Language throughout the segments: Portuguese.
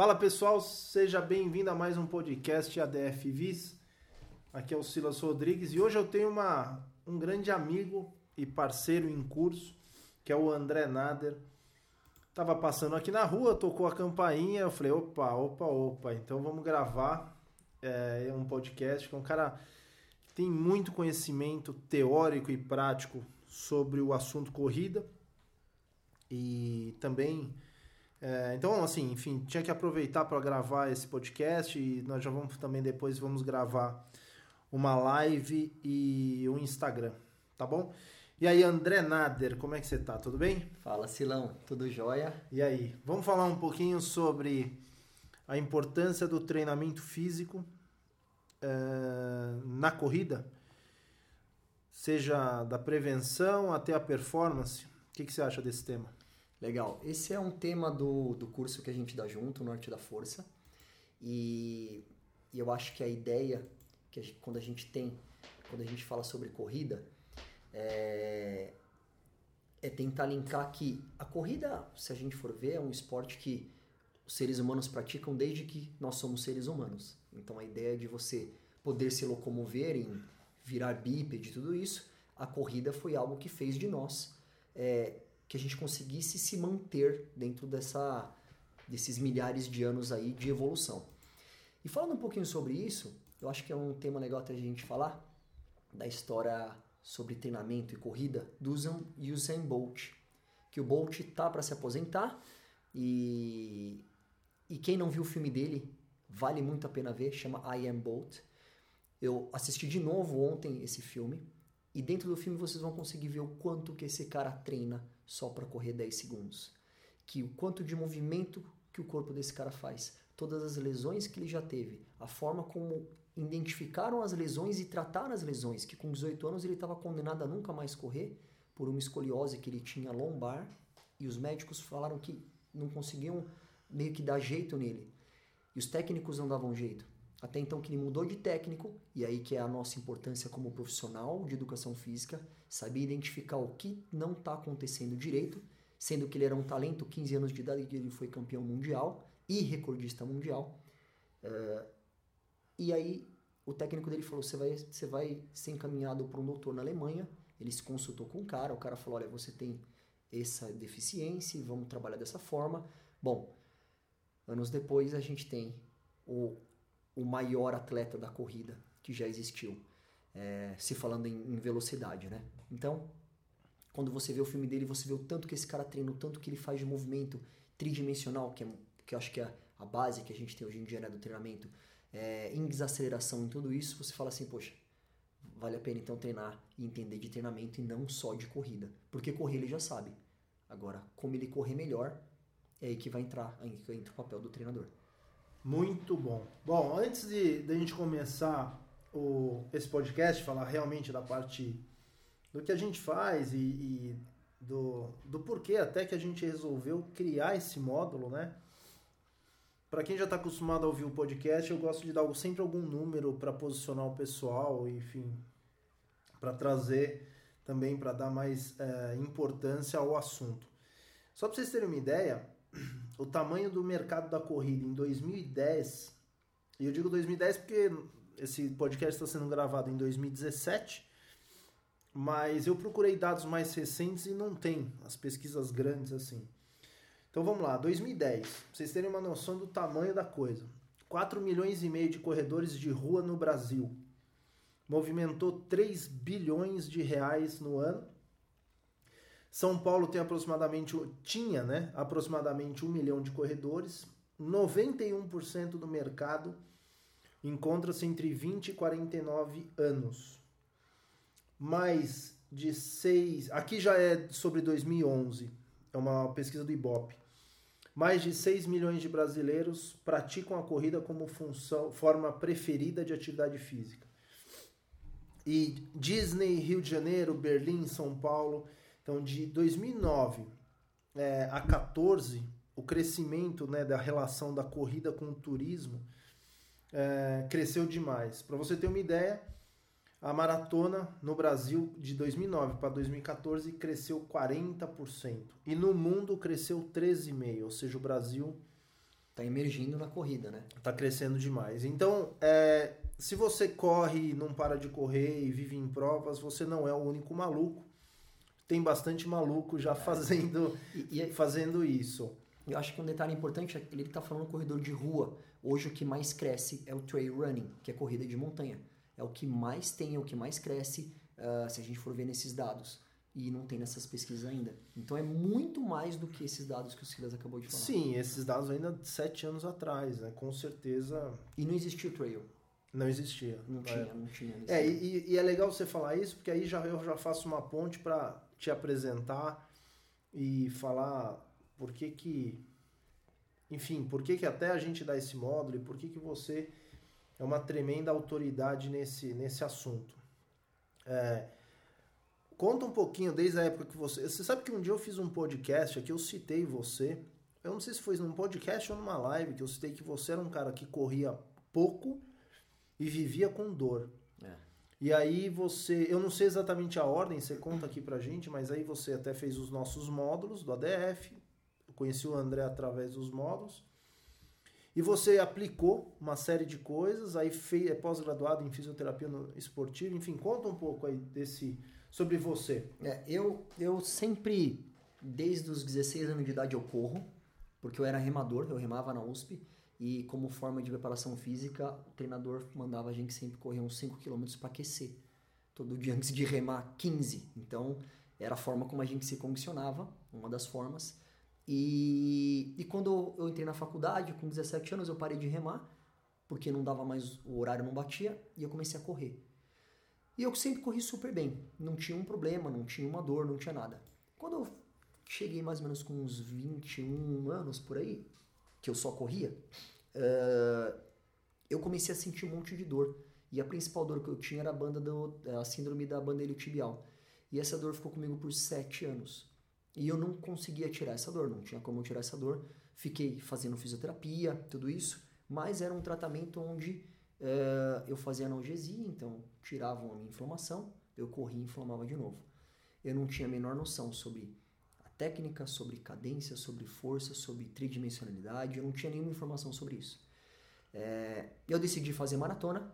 Fala pessoal, seja bem-vindo a mais um podcast ADF Vis. Aqui é o Silas Rodrigues e hoje eu tenho uma, um grande amigo e parceiro em curso, que é o André Nader. Tava passando aqui na rua, tocou a campainha, eu falei, opa, opa, opa, então vamos gravar é, um podcast com um cara que tem muito conhecimento teórico e prático sobre o assunto corrida e também é, então, assim, enfim, tinha que aproveitar para gravar esse podcast e nós já vamos também depois vamos gravar uma live e um Instagram, tá bom? E aí, André Nader, como é que você tá? Tudo bem? Fala, Silão, tudo jóia? E aí, vamos falar um pouquinho sobre a importância do treinamento físico é, na corrida, seja da prevenção até a performance. O que, que você acha desse tema? Legal. Esse é um tema do, do curso que a gente dá junto, Norte da Força. E, e eu acho que a ideia que a gente, quando a gente tem, quando a gente fala sobre corrida, é, é tentar linkar que a corrida, se a gente for ver, é um esporte que os seres humanos praticam desde que nós somos seres humanos. Então a ideia de você poder se locomover, em virar bípede, tudo isso, a corrida foi algo que fez de nós é, que a gente conseguisse se manter dentro dessa, desses milhares de anos aí de evolução. E falando um pouquinho sobre isso, eu acho que é um tema legal até a gente falar da história sobre treinamento e corrida do Usain Bolt, que o Bolt tá para se aposentar e e quem não viu o filme dele vale muito a pena ver, chama I Am Bolt. Eu assisti de novo ontem esse filme e dentro do filme vocês vão conseguir ver o quanto que esse cara treina só para correr 10 segundos. Que o quanto de movimento que o corpo desse cara faz, todas as lesões que ele já teve, a forma como identificaram as lesões e trataram as lesões, que com 18 anos ele estava condenado a nunca mais correr por uma escoliose que ele tinha lombar e os médicos falaram que não conseguiam meio que dar jeito nele. E os técnicos não davam jeito. Até então que ele mudou de técnico, e aí que é a nossa importância como profissional de educação física, saber identificar o que não está acontecendo direito, sendo que ele era um talento, 15 anos de idade, ele foi campeão mundial e recordista mundial. Uh, e aí o técnico dele falou: você vai, você vai ser encaminhado para um doutor na Alemanha. Ele se consultou com o cara, o cara falou: olha, você tem essa deficiência, vamos trabalhar dessa forma. Bom, anos depois a gente tem o o maior atleta da corrida que já existiu, é, se falando em, em, velocidade, né? Então, quando você vê o filme dele, você vê o tanto que esse cara treina, o tanto que ele faz de movimento tridimensional, que, é, que eu acho que é a base que a gente tem hoje em dia né, do treinamento, é, em desaceleração, em tudo isso, você fala assim, poxa, vale a pena então treinar e entender de treinamento e não só de corrida. Porque correr ele já sabe. Agora, como ele correr melhor, é aí que vai entrar, aí que entra o papel do treinador. Muito bom. Bom, antes de, de a gente começar o, esse podcast, falar realmente da parte do que a gente faz e, e do, do porquê até que a gente resolveu criar esse módulo, né? Para quem já está acostumado a ouvir o podcast, eu gosto de dar sempre algum número para posicionar o pessoal, enfim, para trazer também para dar mais é, importância ao assunto. Só para vocês terem uma ideia, o tamanho do mercado da corrida em 2010, e eu digo 2010 porque esse podcast está sendo gravado em 2017, mas eu procurei dados mais recentes e não tem as pesquisas grandes assim. Então vamos lá, 2010, pra vocês terem uma noção do tamanho da coisa. 4 milhões e meio de corredores de rua no Brasil. Movimentou 3 bilhões de reais no ano são Paulo tem aproximadamente, tinha né, aproximadamente um milhão de corredores, 91% do mercado encontra-se entre 20 e 49 anos. Mais de 6. Aqui já é sobre 2011, é uma pesquisa do Ibope. Mais de 6 milhões de brasileiros praticam a corrida como função, forma preferida de atividade física. E Disney, Rio de Janeiro, Berlim, São Paulo então, de 2009 é, a 14, o crescimento né, da relação da corrida com o turismo é, cresceu demais. Para você ter uma ideia, a maratona no Brasil de 2009 para 2014 cresceu 40% e no mundo cresceu 13,5%, ou seja, o Brasil Tá emergindo na corrida, né? Tá crescendo demais. Então, é, se você corre, não para de correr e vive em provas, você não é o único maluco. Tem bastante maluco já fazendo, E, e fazendo isso. eu acho que um detalhe importante é que ele está falando corredor de rua. Hoje o que mais cresce é o trail running, que é corrida de montanha. É o que mais tem, é o que mais cresce, ah, se a gente for ver nesses dados. E não tem nessas pesquisas ainda. Então é muito mais do que esses dados que o Silas acabou de falar. Sim, esses dados ainda de sete anos atrás, né? Com certeza E não existia o trail. não existia. Não É. tinha, não tinha. É, e, e é legal você falar isso, porque aí já, eu já faço uma ponte para te apresentar e falar por que que, enfim, por que que até a gente dá esse módulo e por que que você é uma tremenda autoridade nesse, nesse assunto. É, conta um pouquinho desde a época que você... Você sabe que um dia eu fiz um podcast aqui, eu citei você, eu não sei se foi num podcast ou numa live, que eu citei que você era um cara que corria pouco e vivia com dor. E aí você, eu não sei exatamente a ordem, você conta aqui pra gente, mas aí você até fez os nossos módulos do ADF, eu conheci o André através dos módulos, e você aplicou uma série de coisas, aí fez, é pós-graduado em fisioterapia esportiva, enfim, conta um pouco aí desse, sobre você. É, eu, eu sempre, desde os 16 anos de idade, eu corro, porque eu era remador, eu remava na USP, e como forma de preparação física, o treinador mandava a gente sempre correr uns 5 km para aquecer. Todo dia antes de remar 15. Então, era a forma como a gente se condicionava, uma das formas. E, e quando eu entrei na faculdade, com 17 anos, eu parei de remar, porque não dava mais, o horário não batia, e eu comecei a correr. E eu sempre corri super bem. Não tinha um problema, não tinha uma dor, não tinha nada. Quando eu cheguei mais ou menos com uns 21 anos por aí, que eu só corria, eh, eu comecei a sentir um monte de dor. E a principal dor que eu tinha era a, banda do, a síndrome da banda iliotibial. E essa dor ficou comigo por 7 anos. E eu não conseguia tirar essa dor, não tinha como tirar essa dor. Fiquei fazendo fisioterapia, tudo isso, mas era um tratamento onde eh, eu fazia analgesia, então tiravam a minha inflamação, eu corria e inflamava de novo. Eu não tinha a menor noção sobre técnica, sobre cadência, sobre força, sobre tridimensionalidade, eu não tinha nenhuma informação sobre isso. Eh, eu decidi fazer maratona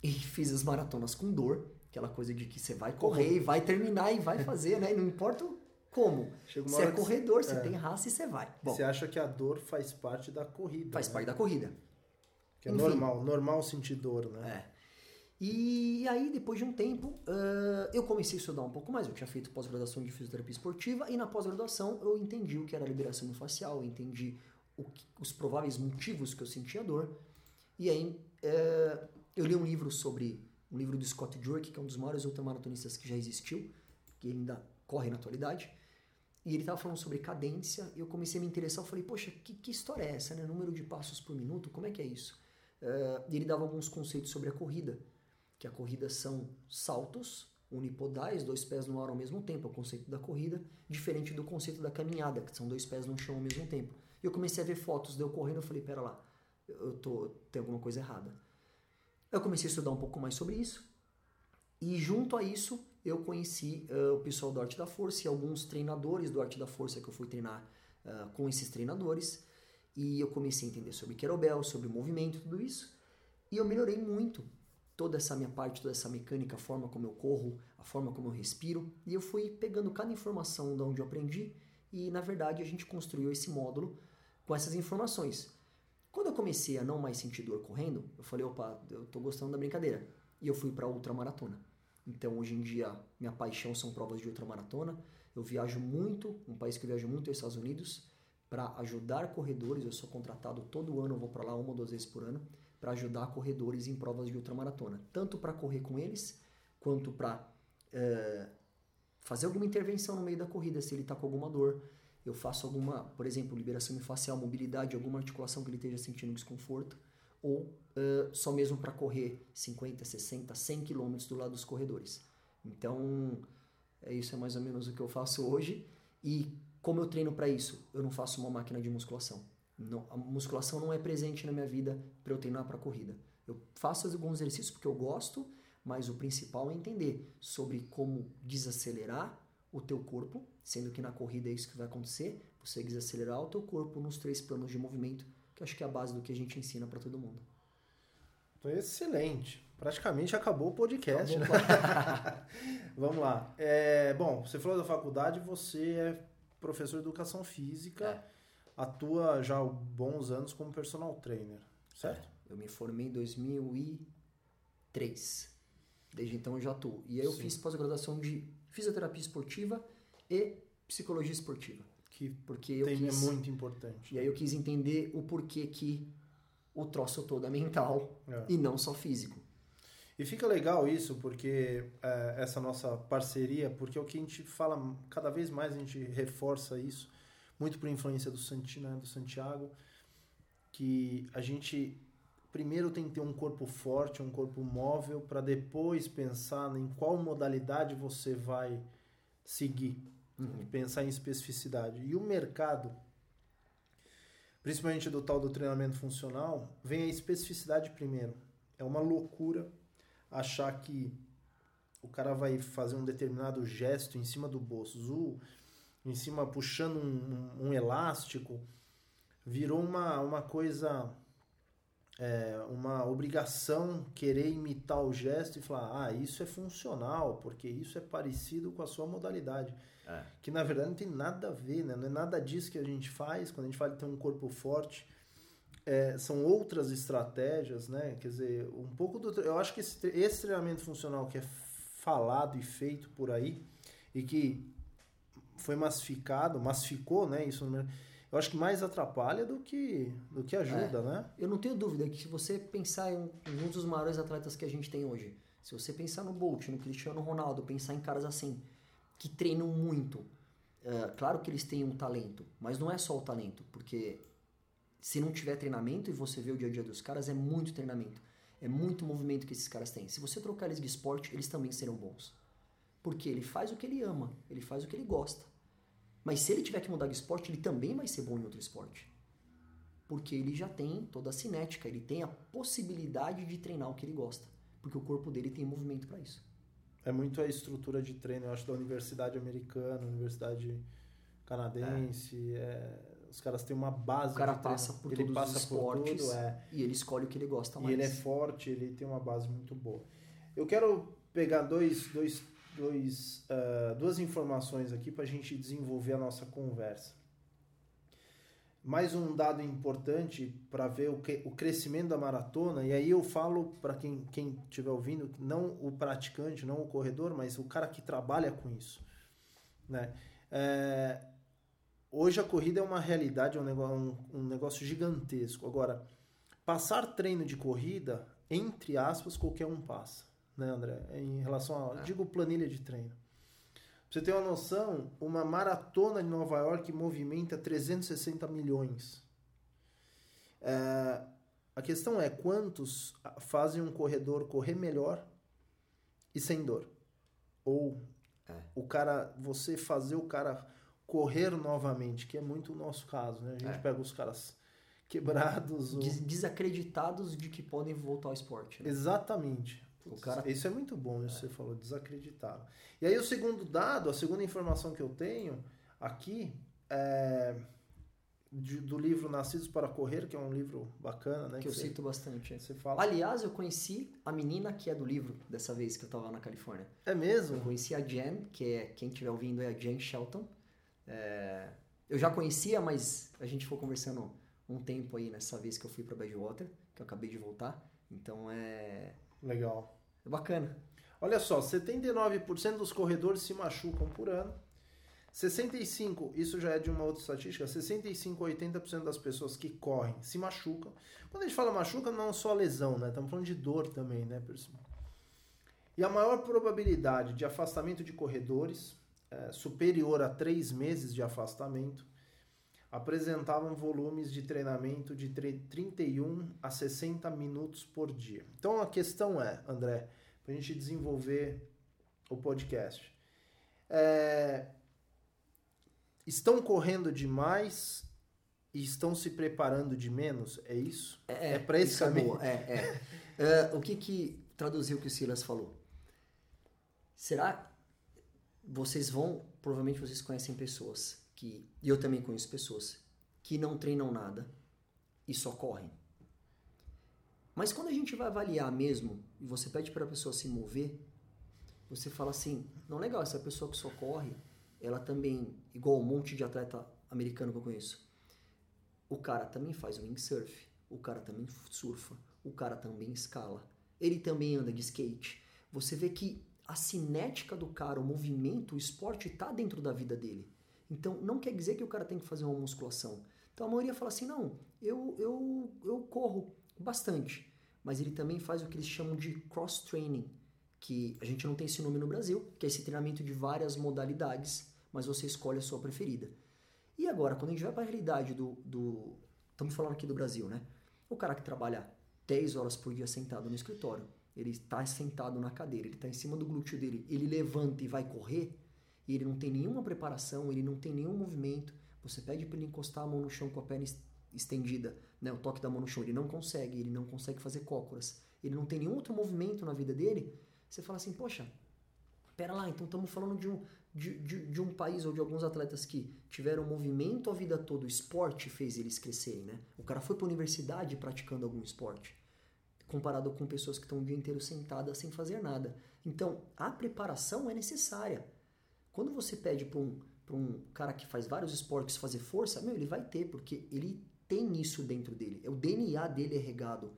e fiz as maratonas com dor, aquela coisa de que você vai correr e vai terminar e vai fazer, né? Não importa como. Você é corredor, você é. tem raça e você vai. Bom, Você acha que a dor faz parte da corrida, faz né? parte da corrida. Que é Enfim. normal, normal sentir dor, né? É. E aí, depois de um tempo, ah, eu comecei a estudar um pouco mais. Eu tinha feito pós-graduação de fisioterapia esportiva e na pós-graduação eu entendi o que era liberação facial, entendi que- os prováveis motivos que eu sentia dor. E aí, eh, eu li um livro sobre um livro do Scott Jurek, que é um dos maiores ultramaratonistas que já existiu, que ainda corre na atualidade. E ele estava falando sobre cadência, e eu comecei a me interessar. Eu falei, poxa, que, que história é essa, né? Número de passos por minuto, como é que é isso? E ele dava alguns conceitos sobre a corrida, que a corrida são saltos unipodais, dois pés no ar ao mesmo tempo, é o conceito da corrida, diferente do conceito da caminhada, que são dois pés no chão ao mesmo tempo. E eu comecei a ver fotos de eu correndo, eu falei, pera lá, eu tô, tem alguma coisa errada. Eu comecei a estudar um pouco mais sobre isso, e junto a isso, eu conheci eh, o pessoal do Arte da Força e alguns treinadores do Arte da Força que eu fui treinar ah, com esses treinadores. E eu comecei a entender sobre kettlebell, sobre movimento, tudo isso. E eu melhorei muito toda essa minha parte, toda essa mecânica, a forma como eu corro, a forma como eu respiro. E eu fui pegando cada informação de onde eu aprendi. E na verdade a gente construiu esse módulo com essas informações. Quando eu comecei a não mais sentir dor correndo, eu falei, opa, eu tô gostando da brincadeira. E eu fui para ultramaratona. Então, hoje em dia, minha paixão são provas de ultramaratona. Eu viajo muito, um país que eu viajo muito é os Estados Unidos, para ajudar corredores. Eu sou contratado todo ano, vou para lá uma ou duas vezes por ano, para ajudar corredores em provas de ultramaratona. Tanto para correr com eles, quanto para fazer alguma intervenção no meio da corrida, se ele está com alguma dor. Eu faço alguma, por exemplo, liberação facial, mobilidade, alguma articulação que ele esteja sentindo desconforto ou uh, só mesmo para correr 50, 60, 100 quilômetros do lado dos corredores. Então, é isso é mais ou menos o que eu faço hoje. E como eu treino para isso? Eu não faço uma máquina de musculação. Não, a musculação não é presente na minha vida para eu treinar para corrida. Eu faço alguns exercícios porque eu gosto, mas o principal é entender sobre como desacelerar o teu corpo, sendo que na corrida é isso que vai acontecer. consegue desacelerar o teu corpo nos três planos de movimento, que acho que é a base do que a gente ensina para todo mundo. Excelente. Praticamente acabou o podcast. Acabou. Né? Vamos lá. É, bom, você falou da faculdade, você é professor de educação física, é. atua já há bons anos como personal trainer, certo? É. Eu me formei em 2003. Desde então eu já atuo. E aí eu Sim. fiz pós-graduação de fisioterapia esportiva e psicologia esportiva. Que porque eu é quis, é muito importante. E aí eu quis entender o porquê que o troço todo é mental é. e não só físico. E fica legal isso, porque é, essa nossa parceria, porque é o que a gente fala, cada vez mais a gente reforça isso, muito por influência do, Santi, né, do Santiago, que a gente primeiro tem que ter um corpo forte, um corpo móvel, para depois pensar em qual modalidade você vai seguir, uhum. pensar em especificidade. E o mercado, principalmente do tal do treinamento funcional, vem a especificidade primeiro. É uma loucura achar que o cara vai fazer um determinado gesto em cima do bolso, em cima puxando um, um, um elástico, virou uma, uma coisa, é, uma obrigação querer imitar o gesto e falar, ah, isso é funcional, porque isso é parecido com a sua modalidade. É. Que na verdade não tem nada a ver, né? não é nada disso que a gente faz quando a gente fala de ter um corpo forte é, são outras estratégias, né? Quer dizer, um pouco do. Eu acho que esse, esse treinamento funcional que é falado e feito por aí e que foi massificado, massificou, né? Isso eu acho que mais atrapalha do que, do que ajuda, é, né? Eu não tenho dúvida que se você pensar em um dos maiores atletas que a gente tem hoje, se você pensar no Bolt, no Cristiano Ronaldo, pensar em caras assim, que treinam muito, é, claro que eles têm um talento, mas não é só o talento, porque se não tiver treinamento e você vê o dia a dia dos caras, é muito treinamento. É muito movimento que esses caras têm. Se você trocar eles de esporte, eles também serão bons. Porque ele faz o que ele ama, ele faz o que ele gosta. Mas se ele tiver que mudar de esporte, ele também vai ser bom em outro esporte. Porque ele já tem toda a cinética, ele tem a possibilidade de treinar o que ele gosta. Porque o corpo dele tem movimento para isso. É muito a estrutura de treino, eu acho, da universidade americana, universidade canadense. É. É os caras têm uma base. O cara passa por ele todos passa os esportes por tudo, é. e ele escolhe o que ele gosta mais. E ele é forte, ele tem uma base muito boa. Eu quero pegar dois, dois, dois, uh, duas informações aqui para a gente desenvolver a nossa conversa. Mais um dado importante para ver o, que, o crescimento da maratona, e aí eu falo para quem estiver ouvindo, não o praticante, não o corredor, mas o cara que trabalha com isso. Né? É, Hoje a corrida é uma realidade, é um negócio, um, um negócio gigantesco. Agora, passar treino de corrida, entre aspas, qualquer um passa, né, André? Em relação a, é. digo, planilha de treino. Pra você ter uma noção, uma maratona de Nova York movimenta 360 milhões. É, a questão é quantos fazem um corredor correr melhor e sem dor. Ou é. o cara, você fazer o cara correr novamente, que é muito o nosso caso, né? A gente é. pega os caras quebrados. Des desacreditados de que podem voltar ao esporte. Né? Exatamente. o cara... Isso é muito bom, isso é. você falou, desacreditado. E aí o segundo dado, a segunda informação que eu tenho aqui é de, do livro Nascidos para Correr, que é um livro bacana, né? Que, que eu você, cito bastante. Você fala. Aliás, eu conheci a menina que é do livro dessa vez que eu estava na Califórnia. É mesmo? Eu conheci a Jen, que é quem estiver ouvindo é a Jen Shelton. É, eu já conhecia, mas a gente foi conversando um tempo aí nessa vez que eu fui para Badwater, que eu acabei de voltar. Então é. Legal. É bacana. Olha só, 79% dos corredores se machucam por ano. 65, isso já é de uma outra estatística, 65 a 80% das pessoas que correm se machucam. Quando a gente fala machuca, não é só lesão, né? Estamos falando de dor também, né, pessoal? E a maior probabilidade de afastamento de corredores é, superior a três meses de afastamento apresentavam volumes de treinamento de 31 a 60 minutos por dia. Então a questão é, André, para a gente desenvolver o podcast, é, estão correndo demais e estão se preparando de menos? É isso? É, é para esse é caminho? É, é. uh, o que que traduziu o que o Silas falou? Será vocês vão, provavelmente vocês conhecem pessoas que e eu também conheço pessoas que não treinam nada e só correm. Mas quando a gente vai avaliar mesmo e você pede para a pessoa se mover, você fala assim: não, legal, essa pessoa que só corre, ela também, igual um monte de atleta americano que eu conheço, o cara também faz windsurf, o cara também surfa, o cara também escala, ele também anda de skate. Você vê que a cinética do cara, o movimento, o esporte está dentro da vida dele. Então não quer dizer que o cara tem que fazer uma musculação. Então a maioria fala assim: não, eu, eu, eu corro bastante. Mas ele também faz o que eles chamam de cross-training, que a gente não tem esse nome no Brasil, que é esse treinamento de várias modalidades, mas você escolhe a sua preferida. E agora, quando a gente vai para a realidade do, do. Estamos falando aqui do Brasil, né? O cara que trabalha 10 horas por dia sentado no escritório, ele está sentado na cadeira, ele está em cima do glúteo dele, ele levanta e vai correr, e ele não tem nenhuma preparação, ele não tem nenhum movimento. Você pede para ele encostar a mão no chão com a perna estendida, né, o toque da mão no chão, ele não consegue, ele não consegue fazer cócoras, ele não tem nenhum outro movimento na vida dele, você fala assim, poxa, pera lá, então estamos falando de um, de, de, de, um país ou de alguns atletas que tiveram movimento a vida toda, o esporte fez eles crescerem, né? O cara foi para a universidade praticando algum esporte, comparado com pessoas que estão o dia inteiro sentadas sem fazer nada. Então, a preparação é necessária. Quando você pede para um, um cara que faz vários esportes fazer força, meu, ele vai ter, porque ele tem isso dentro dele. O DNA dele é regado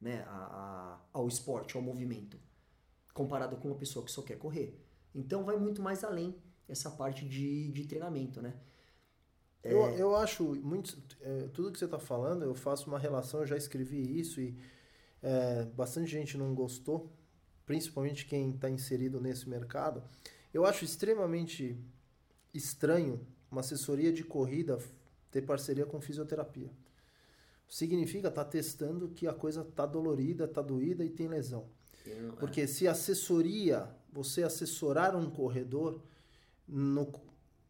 né, a, a, ao esporte, ao movimento, comparado com uma pessoa que só quer correr. Então vai muito mais além essa parte de, de treinamento, né? É... Eu, eu acho muito. É, tudo que você está falando, eu faço uma relação, eu já escrevi isso e é, bastante gente não gostou, principalmente quem está inserido nesse mercado. Eu acho extremamente estranho uma assessoria de corrida ter parceria com fisioterapia. Significa estar tá testando que a coisa está dolorida, está doída e tem lesão. É. Porque se assessoria, você assessorar um corredor, no,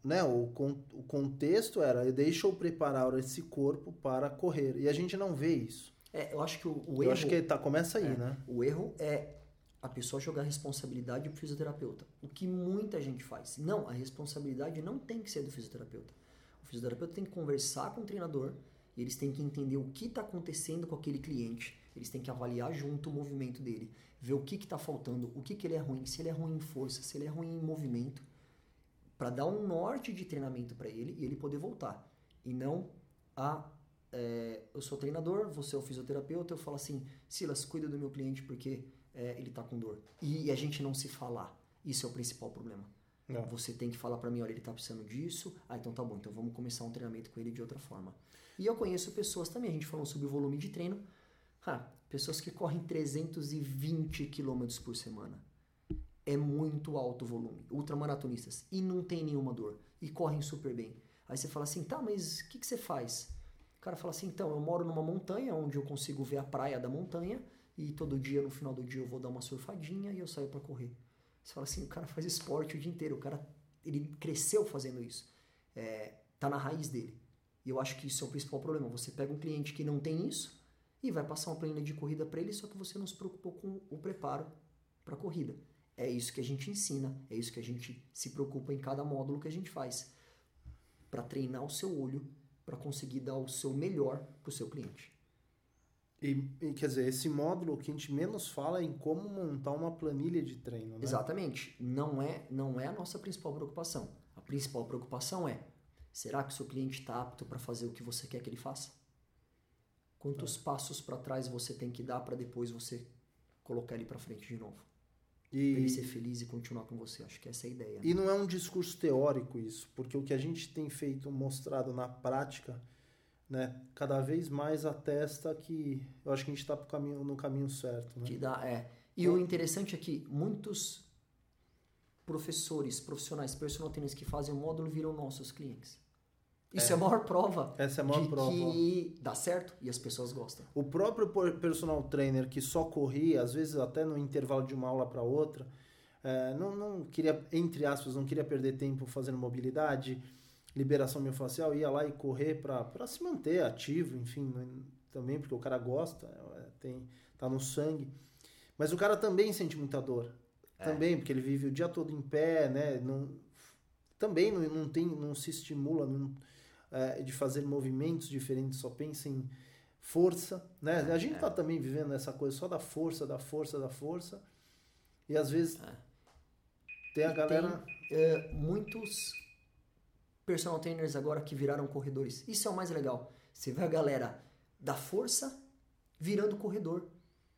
né, o, o contexto era deixa eu preparar esse corpo para correr. E a gente não vê isso. É, eu acho que o, o erro. Eu acho que tá, começa aí, é, né? O erro é a pessoa jogar a responsabilidade pro fisioterapeuta. O que muita gente faz. Não, a responsabilidade não tem que ser do fisioterapeuta. O fisioterapeuta tem que conversar com o treinador e eles têm que entender o que está acontecendo com aquele cliente. Eles têm que avaliar junto o movimento dele, ver o que está faltando, o que, que ele é ruim, se ele é ruim em força, se ele é ruim em movimento, para dar um norte de treinamento para ele e ele poder voltar. E não a é, eu sou treinador, você é o fisioterapeuta, eu falo assim, Silas, cuida do meu cliente porque é, ele está com dor. E, e a gente não se falar. Isso é o principal problema. Não. Você tem que falar para mim, olha, ele está precisando disso. Ah, então tá bom, então vamos começar um treinamento com ele de outra forma. E eu conheço pessoas também, a gente falou sobre o volume de treino. Ah, pessoas que correm 320 km por semana. É muito alto o volume. Ultramaratonistas. E não tem nenhuma dor. E correm super bem. Aí você fala assim, tá, mas o que, que você faz? Cara fala assim, então, eu moro numa montanha onde eu consigo ver a praia da montanha e todo dia, no final do dia, eu vou dar uma surfadinha e eu saio para correr. Você fala assim, o cara faz esporte o dia inteiro, o cara ele cresceu fazendo isso. É, tá na raiz dele. E eu acho que isso é o principal problema. Você pega um cliente que não tem isso e vai passar uma planilha de corrida para ele, só que você não se preocupou com o preparo para a corrida. É isso que a gente ensina, é isso que a gente se preocupa em cada módulo que a gente faz. Para treinar o seu olho, para conseguir dar o seu melhor para o seu cliente. E, e, quer dizer, esse módulo que a gente menos fala é em como montar uma planilha de treino, né? Exatamente. Não é, não é a nossa principal preocupação. A principal preocupação é: será que o seu cliente está apto para fazer o que você quer que ele faça? Quantos é. passos para trás você tem que dar para depois você colocar ele para frente de novo? E... Ele ser feliz e continuar com você. Acho que essa é a ideia. Né? E não é um discurso teórico isso, porque o que a gente tem feito, mostrado na prática, né, cada vez mais atesta que eu acho que a gente está caminho, no caminho certo. Né? Que dá, é. E o interessante é que muitos professores, profissionais, personal trainers que fazem o módulo viram nossos clientes. Isso é, é a maior prova. Essa é a maior de prova. que dá certo e as pessoas gostam. O próprio personal trainer que só corria, às vezes até no intervalo de uma aula para outra, é, não, não queria, entre aspas, não queria perder tempo fazendo mobilidade, liberação miofascial, ia lá e correr para se manter ativo, enfim, né, também porque o cara gosta, é, tem, tá no sangue. Mas o cara também sente muita dor. É. Também, porque ele vive o dia todo em pé, né? Não, também não, não, tem, não se estimula não, é, de fazer movimentos diferentes, só pensa em força, né? A gente está é. também vivendo essa coisa só da força, da força, da força, e às vezes é. tem a e galera... Tem, é, muitos personal trainers agora que viraram corredores. Isso é o mais legal. Você vê a galera da força virando corredor.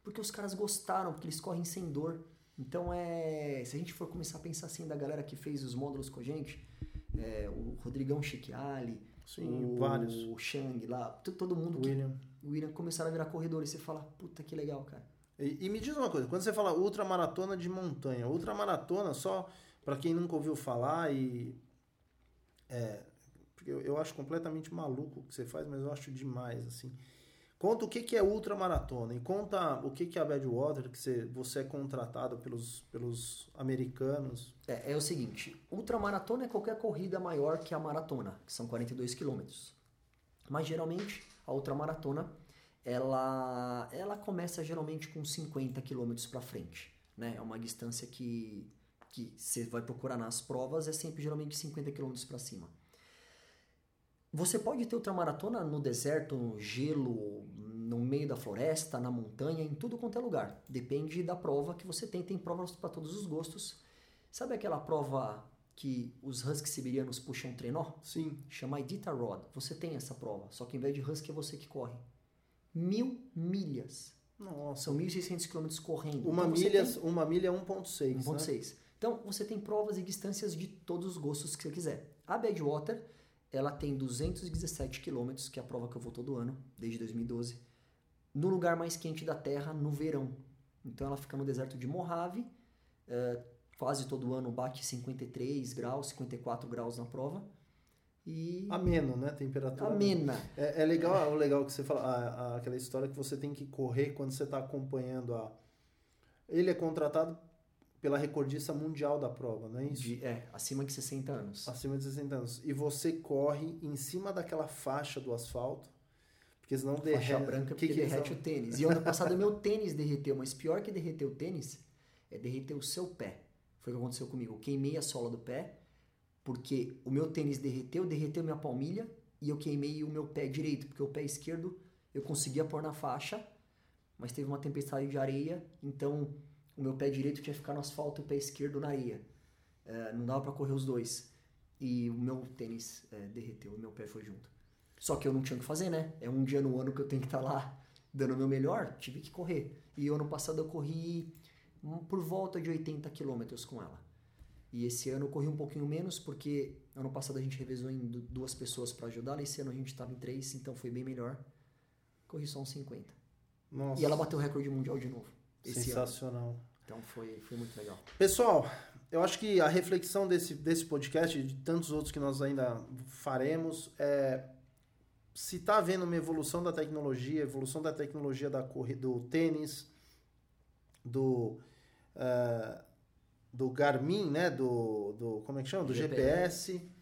Porque os caras gostaram, porque eles correm sem dor. Então é. Se a gente for começar a pensar assim da galera que fez os módulos com a gente, é, o Rodrigão Chiquiali, o, vários. o Shang lá, todo mundo. William. Que, o William começaram a virar corredor e você fala, puta que legal, cara. E, e me diz uma coisa, quando você fala ultramaratona de montanha, ultramaratona, só para quem nunca ouviu falar e é, porque eu, eu acho completamente maluco o que você faz, mas eu acho demais, assim. Conta o que, que é ultramaratona e conta o que, que é a Badwater, que você, você é contratado pelos, pelos americanos. É, é o seguinte, ultramaratona é qualquer corrida maior que a maratona, que são 42 quilômetros. Mas geralmente a ultramaratona ela, ela começa geralmente com 50 quilômetros para frente. Né? É uma distância que que você vai procurar nas provas é sempre geralmente 50 km para cima. Você pode ter ultramaratona no deserto, no gelo, no meio da floresta, na montanha, em tudo quanto é lugar. Depende da prova que você tem. Tem provas para todos os gostos. Sabe aquela prova que os huskies siberianos puxam trenó? Sim. Chama Iditarod. Você tem essa prova, só que em vez de husky é você que corre. Mil milhas. Nossa. São 1.600 quilômetros correndo. Uma, então milha, tem... uma milha é 1.6, 1.6. Né? Então, você tem provas e distâncias de todos os gostos que você quiser. A Badwater, ela tem 217 quilômetros, que é a prova que eu vou todo ano, desde 2012, no lugar mais quente da Terra, no verão. Então, ela fica no deserto de Mojave, é, quase todo ano bate 53 graus, 54 graus na prova. E... Ameno, né? Temperatura. Amena. É, é legal, é legal que você fala, a, a, aquela história que você tem que correr quando você está acompanhando a. Ele é contratado pela recordista mundial da prova, não é isso? De, é, acima de 60 anos. Acima de 60 anos. E você corre em cima daquela faixa do asfalto, porque senão derrete. Faixa branca porque que que derrete o tênis. E ano passado meu tênis derreteu, mas pior que derreter o tênis é derreter o seu pé. Foi o que aconteceu comigo. Eu queimei a sola do pé, porque o meu tênis derreteu, derreteu minha palmilha e eu queimei o meu pé direito, porque o pé esquerdo eu conseguia pôr na faixa, mas teve uma tempestade de areia, então o meu pé direito tinha que ficar no asfalto e o pé esquerdo na areia. É, não dava para correr os dois. E o meu tênis é, derreteu, o meu pé foi junto. Só que eu não tinha o que fazer, né? É um dia no ano que eu tenho que estar tá lá dando o meu melhor, tive que correr. E ano passado eu corri por volta de 80 quilômetros com ela. E esse ano eu corri um pouquinho menos, porque ano passado a gente revezou em duas pessoas para ajudar, esse ano a gente estava em três, então foi bem melhor. Corri só uns 50. Nossa. E ela bateu o recorde mundial de novo. Sensacional. Ano. Então foi, foi muito legal. Pessoal, eu acho que a reflexão desse, desse podcast e de tantos outros que nós ainda faremos é se está havendo uma evolução da tecnologia, evolução da tecnologia da do tênis, do uh, do Garmin, né, do, do como é que chama, do GPS, GPS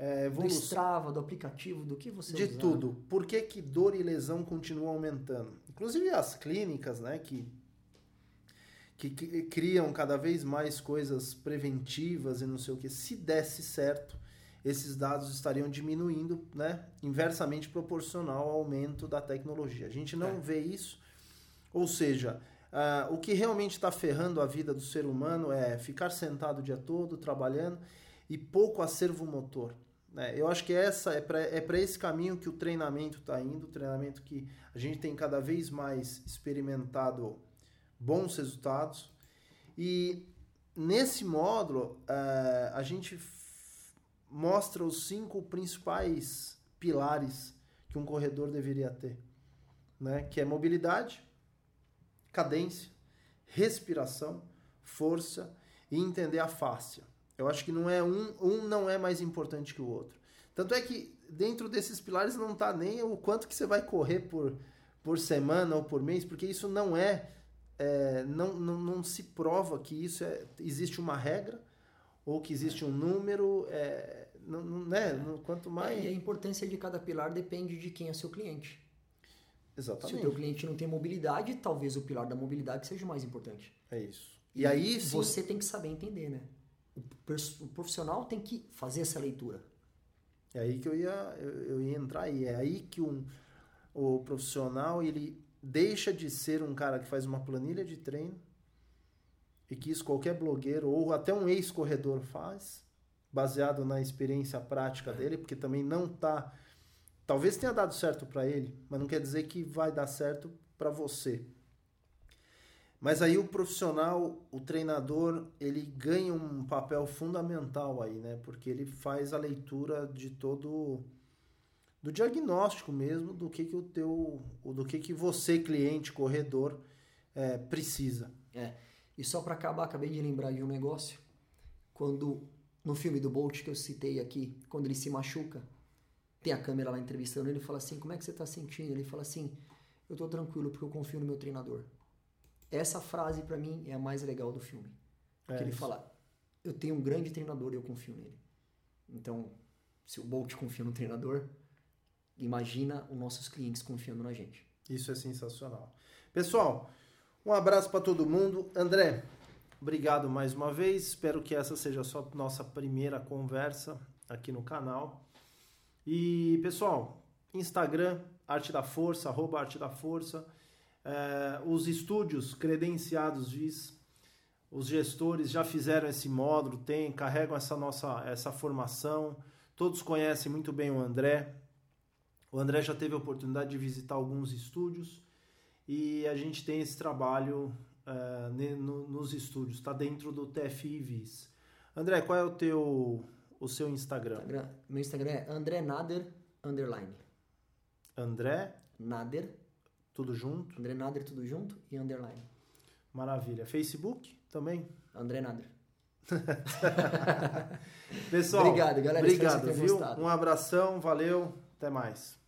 é, evolução, do Strava, do aplicativo, do que você de usar. tudo. Por que que dor e lesão continuam aumentando? Inclusive as clínicas, né, que que criam cada vez mais coisas preventivas e não sei o que. Se desse certo, esses dados estariam diminuindo, né? Inversamente proporcional ao aumento da tecnologia. A gente não é. vê isso. Ou seja, uh, o que realmente está ferrando a vida do ser humano é ficar sentado o dia todo, trabalhando, e pouco acervo motor. Né? Eu acho que essa é para é esse caminho que o treinamento está indo, o treinamento que a gente tem cada vez mais experimentado bons resultados. E nesse módulo, uh, a gente mostra os cinco principais pilares que um corredor deveria ter, né? Que é mobilidade, cadência, respiração, força e entender a fáscia. Eu acho que não é um, um não é mais importante que o outro. Tanto é que dentro desses pilares não está nem o quanto que você vai correr por, por semana ou por mês, porque isso não é é, não, não, não, se prova que isso é, existe uma regra ou que existe um número, é, não, não, né? quanto mais... É, e a importância de cada pilar depende de quem é seu cliente. Exatamente. Se o teu cliente não tem mobilidade, talvez o pilar da mobilidade seja o mais importante. É isso. E, e aí sim, você tem que saber entender, né? o profissional tem que fazer essa leitura. É aí que eu ia, eu, eu ia entrar aí. É aí que um, o profissional ele deixa de ser um cara que faz uma planilha de treino e que isso qualquer blogueiro ou até um ex-corredor faz, baseado na experiência prática dele, porque também não tá. Talvez tenha dado certo para ele, mas não quer dizer que vai dar certo para você. Mas aí o profissional, o treinador, ele ganha um papel fundamental aí, né? Porque ele faz a leitura de todo do diagnóstico mesmo do que que o teu, do que que você cliente, corredor é, precisa. É. E só para acabar, acabei de lembrar de um negócio. Quando no filme do Bolt que eu citei aqui, quando ele se machuca, tem a câmera lá entrevistando ele, fala assim: "Como é que você tá sentindo?" Ele fala assim: "Eu tô tranquilo porque eu confio no meu treinador." Essa frase para mim é a mais legal do filme. É ele fala: Eu tenho um grande treinador e eu confio nele. Então, se o Bolt confia no treinador, imagina os nossos clientes confiando na gente. Isso é sensacional. Pessoal, um abraço para todo mundo. André, obrigado mais uma vez. Espero que essa seja só nossa primeira conversa aqui no canal. E, pessoal, Instagram, Arte da Força, arroba Arte da Força. É, os estúdios credenciados VIS, os gestores já fizeram esse módulo, tem, carregam essa nossa essa formação. Todos conhecem muito bem o André. O André já teve a oportunidade de visitar alguns estúdios e a gente tem esse trabalho é, no, nos estúdios, está dentro do TFI VIS. André, qual é o teu o seu Instagram? Instagram meu Instagram é André Nader underline. André Nader tudo junto? André Nader, tudo junto e underline. Maravilha. Facebook também? André Nader. Pessoal, obrigado, galera. Obrigado, viu? Um abração, valeu, até mais.